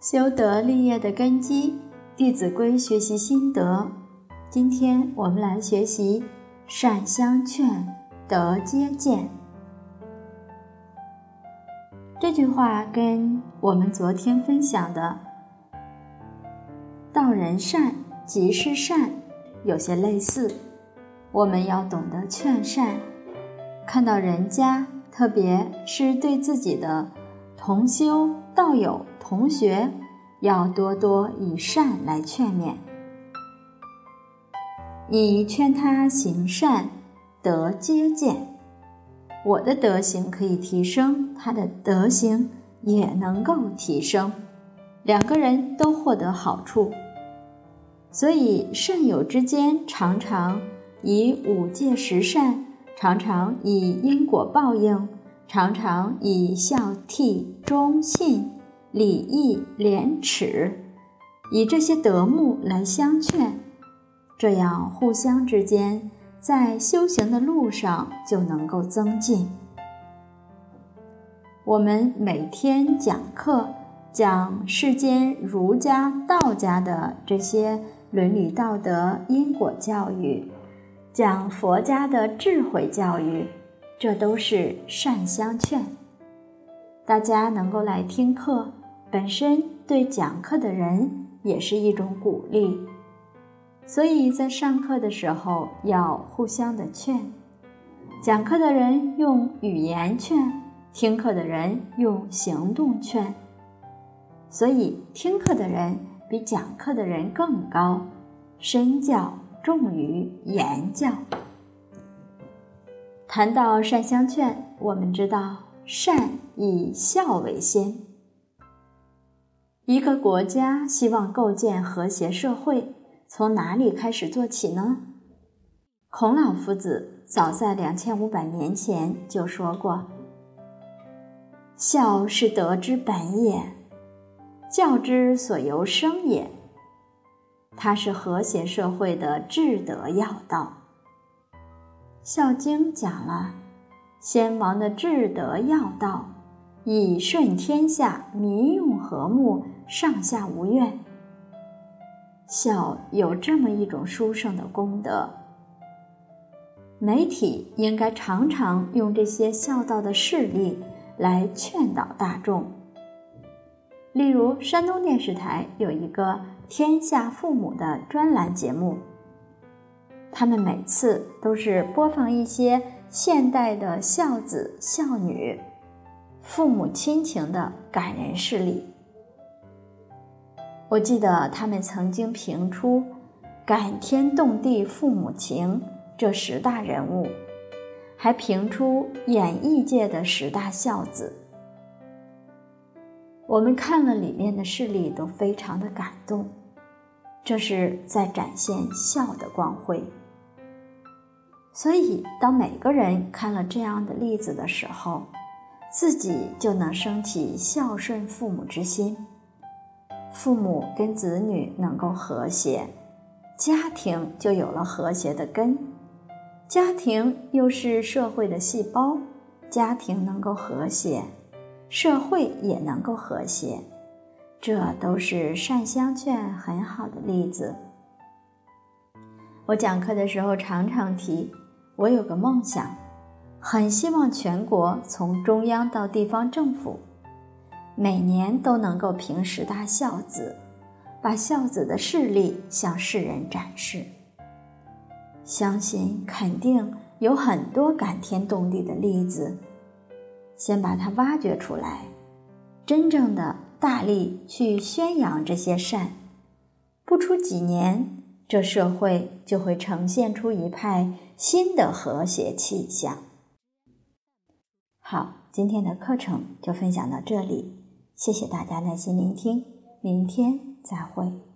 修德立业的根基，《弟子规》学习心得。今天我们来学习“善相劝，德皆见”这句话，跟我们昨天分享的“道人善，即是善”有些类似。我们要懂得劝善，看到人家，特别是对自己的同修。道友同学要多多以善来劝勉，你劝他行善，德皆见。我的德行可以提升，他的德行也能够提升，两个人都获得好处。所以善友之间常常以五戒十善，常常以因果报应。常常以孝悌忠信、礼义廉耻，以这些德目来相劝，这样互相之间在修行的路上就能够增进。我们每天讲课，讲世间儒家、道家的这些伦理道德、因果教育，讲佛家的智慧教育。这都是善相劝，大家能够来听课，本身对讲课的人也是一种鼓励。所以在上课的时候要互相的劝，讲课的人用语言劝，听课的人用行动劝。所以听课的人比讲课的人更高，身教重于言教。谈到善相劝，我们知道善以孝为先。一个国家希望构建和谐社会，从哪里开始做起呢？孔老夫子早在两千五百年前就说过：“孝是德之本也，教之所由生也。”它是和谐社会的治德要道。《孝经》讲了，先王的治德要道，以顺天下，民用和睦，上下无怨。孝有这么一种殊胜的功德，媒体应该常常用这些孝道的事例来劝导大众。例如，山东电视台有一个《天下父母》的专栏节目。他们每次都是播放一些现代的孝子孝女、父母亲情的感人事例。我记得他们曾经评出感天动地父母情这十大人物，还评出演艺界的十大孝子。我们看了里面的事例，都非常的感动。这是在展现孝的光辉。所以，当每个人看了这样的例子的时候，自己就能升起孝顺父母之心，父母跟子女能够和谐，家庭就有了和谐的根。家庭又是社会的细胞，家庭能够和谐，社会也能够和谐，这都是善相劝很好的例子。我讲课的时候常常提。我有个梦想，很希望全国从中央到地方政府，每年都能够评十大孝子，把孝子的事例向世人展示。相信肯定有很多感天动地的例子，先把它挖掘出来，真正的大力去宣扬这些善，不出几年。这社会就会呈现出一派新的和谐气象。好，今天的课程就分享到这里，谢谢大家耐心聆听，明天再会。